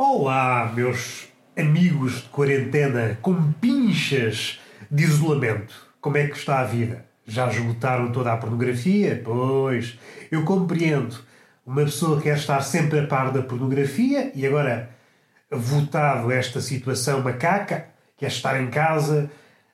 Olá, meus amigos de quarentena com pinchas de isolamento. Como é que está a vida? Já esgotaram toda a pornografia? Pois, eu compreendo. Uma pessoa quer estar sempre a par da pornografia e agora, votado esta situação macaca, quer estar em casa,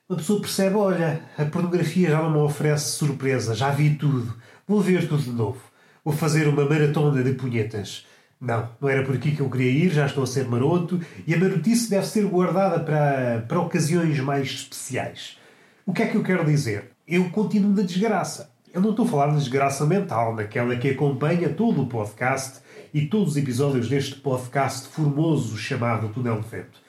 uma pessoa percebe: olha, a pornografia já não me oferece surpresa, já vi tudo, vou ver tudo de novo. Vou fazer uma maratona de punhetas. Não, não era por aqui que eu queria ir, já estou a ser maroto e a marotice deve ser guardada para, para ocasiões mais especiais. O que é que eu quero dizer? Eu continuo na desgraça. Eu não estou a falar de desgraça mental, naquela que acompanha todo o podcast e todos os episódios deste podcast formoso chamado Túnel de Vento.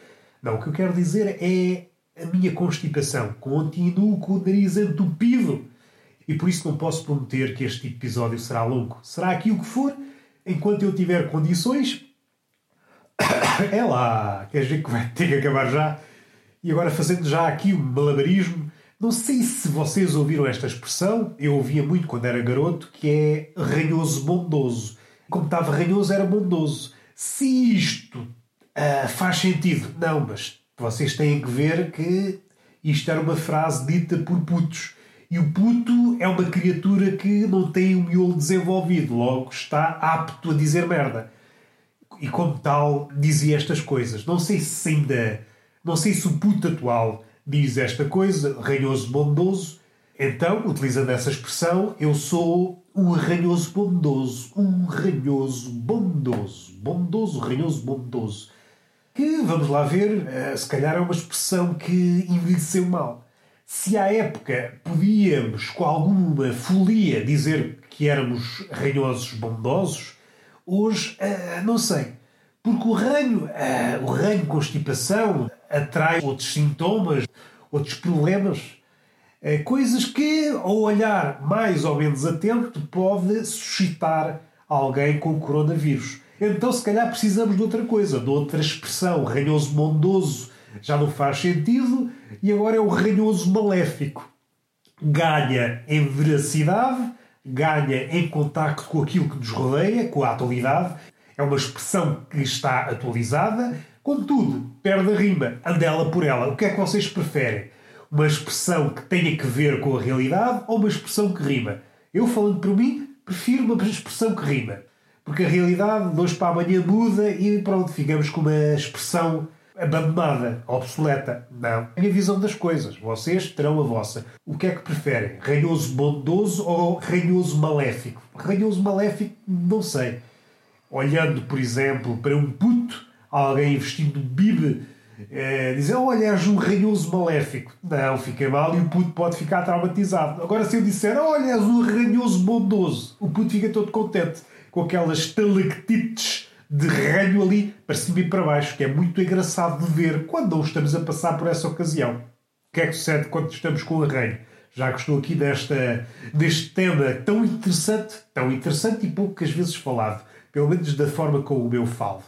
Não, o que eu quero dizer é a minha constipação. Continuo com o nariz entupido. E por isso não posso prometer que este episódio será longo. Será aquilo que for enquanto eu tiver condições. É lá, quer dizer que vai ter que acabar já. E agora, fazendo já aqui um malabarismo, não sei se vocês ouviram esta expressão, eu ouvia muito quando era garoto, que é ranhoso bondoso. Como estava ranhoso, era bondoso. Se isto uh, faz sentido, não, mas vocês têm que ver que isto era uma frase dita por putos. E o puto é uma criatura que não tem o miolo desenvolvido, logo está apto a dizer merda. E como tal, dizia estas coisas. Não sei se ainda. Não sei se o puto atual diz esta coisa, ranhoso bondoso. Então, utilizando essa expressão, eu sou um ranhoso bondoso. Um ranhoso bondoso. Bondoso, ranhoso bondoso. Que, vamos lá ver, eh, se calhar é uma expressão que envelheceu mal se à época podíamos, com alguma folia, dizer que éramos ranhosos bondosos, hoje uh, não sei. Porque o ranho, uh, o ranho constipação, atrai outros sintomas, outros problemas, uh, coisas que, ao olhar mais ou menos atento, pode suscitar alguém com coronavírus. Então, se calhar, precisamos de outra coisa, de outra expressão. Ranhoso bondoso já não faz sentido e agora é o ranhoso maléfico. Ganha em veracidade, ganha em contacto com aquilo que nos rodeia, com a atualidade. É uma expressão que está atualizada, contudo, perde a rima, andela por ela. O que é que vocês preferem? Uma expressão que tenha que ver com a realidade ou uma expressão que rima? Eu, falando por mim, prefiro uma expressão que rima. Porque a realidade, de hoje para amanhã, muda e pronto, ficamos com uma expressão abandonada, obsoleta. Não. A minha visão das coisas. Vocês terão a vossa. O que é que preferem? Ranhoso bondoso ou ranhoso maléfico? Ranhoso maléfico, não sei. Olhando, por exemplo, para um puto, alguém vestindo bibe, é, dizer, olha, és um ranhoso maléfico. Não, fica mal e o puto pode ficar traumatizado. Agora, se eu disser, olha, és um ranhoso bondoso, o puto fica todo contente com aquelas estalactites de ranho ali para cima e para baixo, que é muito engraçado de ver quando não estamos a passar por essa ocasião. O que é que sucede quando estamos com o ranho? Já que estou aqui desta, deste tema tão interessante, tão interessante e poucas vezes falado, pelo menos da forma como eu falo.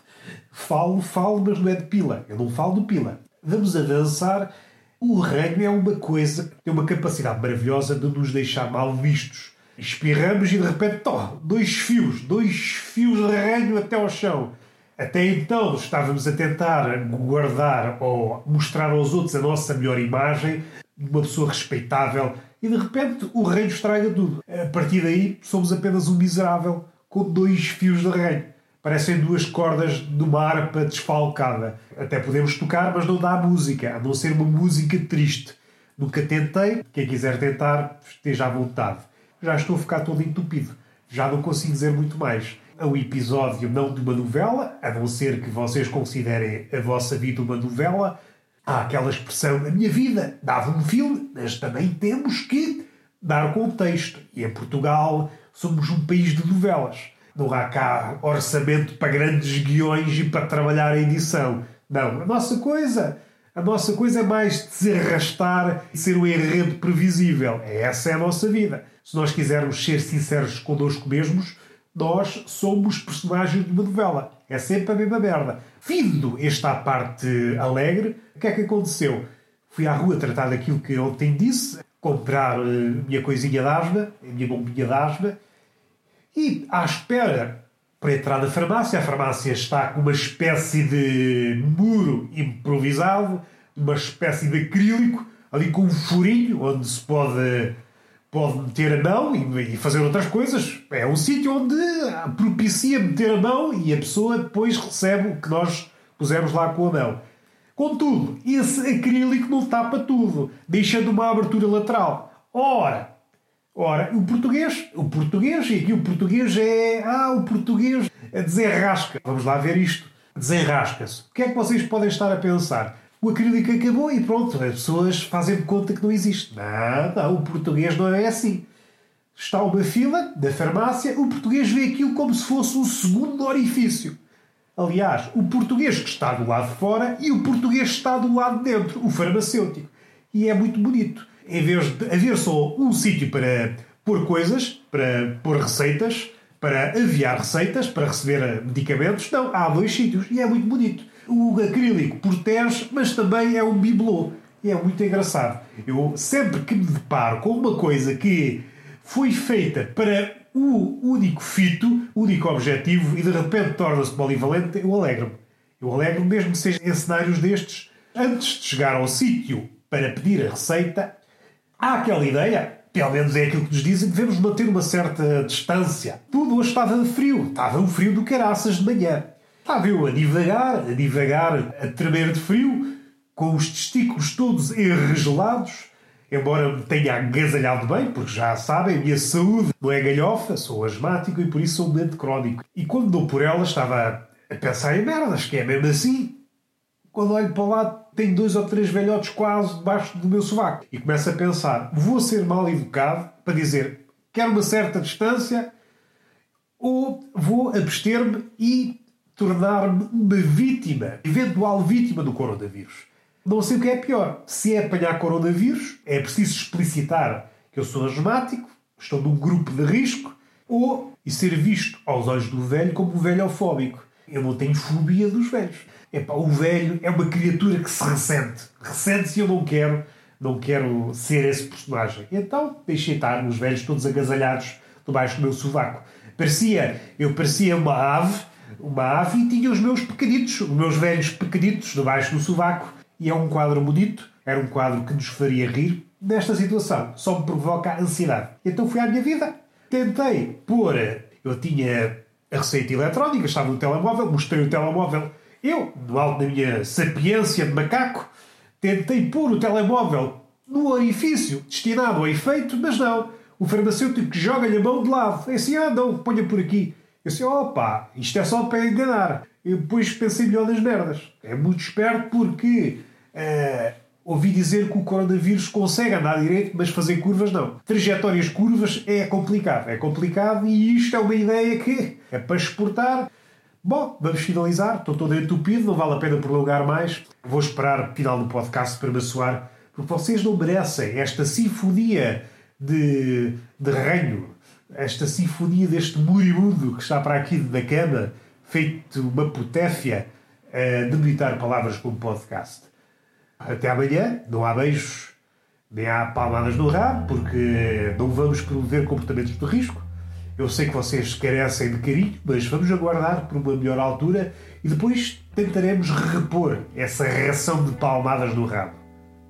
Falo, falo, mas não é de pila. Eu não falo de pila. Vamos avançar. O ranho é uma coisa que tem uma capacidade maravilhosa de nos deixar mal vistos Espirramos e de repente, tó, dois fios, dois fios de ranho até ao chão. Até então estávamos a tentar guardar ou mostrar aos outros a nossa melhor imagem de uma pessoa respeitável e de repente o reino estraga tudo. A partir daí somos apenas um miserável com dois fios de reino. Parecem duas cordas de uma harpa desfalcada. Até podemos tocar, mas não dá música, a não ser uma música triste. Nunca tentei, quem quiser tentar, esteja à vontade já estou a ficar todo entupido. Já não consigo dizer muito mais. É um episódio não de uma novela, a não ser que vocês considerem a vossa vida uma novela. Há aquela expressão, a minha vida dava um filme, mas também temos que dar contexto. E em Portugal somos um país de novelas. Não há cá orçamento para grandes guiões e para trabalhar a edição. Não, a nossa coisa a nossa coisa é mais se arrastar e ser um enredo previsível. Essa é a nossa vida. Se nós quisermos ser sinceros connosco mesmos, nós somos personagens de uma novela. É sempre a mesma merda. Vindo esta parte alegre, o que é que aconteceu? Fui à rua tratar daquilo que ontem disse, comprar a minha coisinha de asma, a minha bombinha de asma, e à espera para entrar na farmácia. A farmácia está com uma espécie de muro improvisado, uma espécie de acrílico, ali com um furinho onde se pode, pode meter a mão e, e fazer outras coisas. É um sítio onde propicia meter a mão e a pessoa depois recebe o que nós pusemos lá com a mão. Contudo, esse acrílico não tapa tudo, deixando uma abertura lateral. Ora, ora, o português, o português, e aqui o português é. Ah, o português desenrasca. Vamos lá ver isto. Desenrasca-se. O que é que vocês podem estar a pensar? O acrílico acabou e pronto, as pessoas fazem conta que não existe. Nada, o português não é assim. Está uma fila da farmácia, o português vê aquilo como se fosse um segundo orifício. Aliás, o português que está do lado de fora e o português que está do lado de dentro, o farmacêutico. E é muito bonito. Em vez de haver só um sítio para pôr coisas, para pôr receitas, para aviar receitas, para receber medicamentos, não, há dois sítios e é muito bonito. O acrílico protege, mas também é um bibelô. E é muito engraçado. Eu sempre que me deparo com uma coisa que foi feita para o único fito, único objetivo e de repente torna-se polivalente, eu alegro-me. Eu alegro-me mesmo que sejam em cenários destes. Antes de chegar ao sítio para pedir a receita, há aquela ideia, pelo menos é aquilo que nos dizem, devemos manter uma certa distância. Tudo hoje estava frio, estava um frio do caraças de manhã. Estava eu a divagar, a divagar, a tremer de frio, com os testículos todos enregelados, embora me tenha agasalhado bem, porque já sabem, a minha saúde não é galhofa, sou asmático e por isso sou doente crónico. E quando dou por ela, estava a pensar em merdas, que é mesmo assim. Quando olho para lá, tenho dois ou três velhotes quase debaixo do meu sovaco. E começo a pensar, vou ser mal educado para dizer, quero uma certa distância, ou vou abster-me e tornar-me uma vítima, eventual vítima do coronavírus. Não sei o que é pior. Se é apanhar coronavírus, é preciso explicitar que eu sou asmático, estou num grupo de risco, ou e ser visto aos olhos do velho como um velho eufóbico. Eu não tenho fobia dos velhos. Epá, o velho é uma criatura que se ressente. Ressente-se eu não quero, não quero ser esse personagem. Então deixei estar os velhos todos agasalhados debaixo do meu sovaco. Parecia, eu parecia uma ave, uma ave e tinha os meus pequenitos, os meus velhos pequenitos debaixo do sovaco e é um quadro bonito, era um quadro que nos faria rir. Nesta situação, só me provoca ansiedade. Então fui à minha vida. Tentei pôr. Eu tinha a receita eletrónica, estava no telemóvel, mostrei o telemóvel. Eu, no alto da minha sapiência de macaco, tentei pôr o telemóvel no orifício destinado ao efeito, mas não. O farmacêutico joga-lhe a mão de lado. É assim, ah, não, ponha por aqui. Eu disse, opa, isto é só para enganar. Eu depois pensei melhor nas merdas. É muito esperto porque Uh, ouvi dizer que o coronavírus consegue andar direito, mas fazer curvas não. Trajetórias curvas é complicado. É complicado e isto é uma ideia que é para exportar. Bom, vamos finalizar. Estou todo entupido, não vale a pena prolongar mais. Vou esperar o final do podcast para me assoar, porque vocês não merecem esta sinfonia de, de reino, esta sinfonia deste moribundo que está para aqui da cama, feito uma potéfia uh, de meditar palavras como podcast. Até amanhã, não há beijos, nem há palmadas no rabo, porque não vamos promover comportamentos de risco. Eu sei que vocês carecem de carinho, mas vamos aguardar por uma melhor altura e depois tentaremos repor essa reação de palmadas no rabo.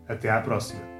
Até à próxima.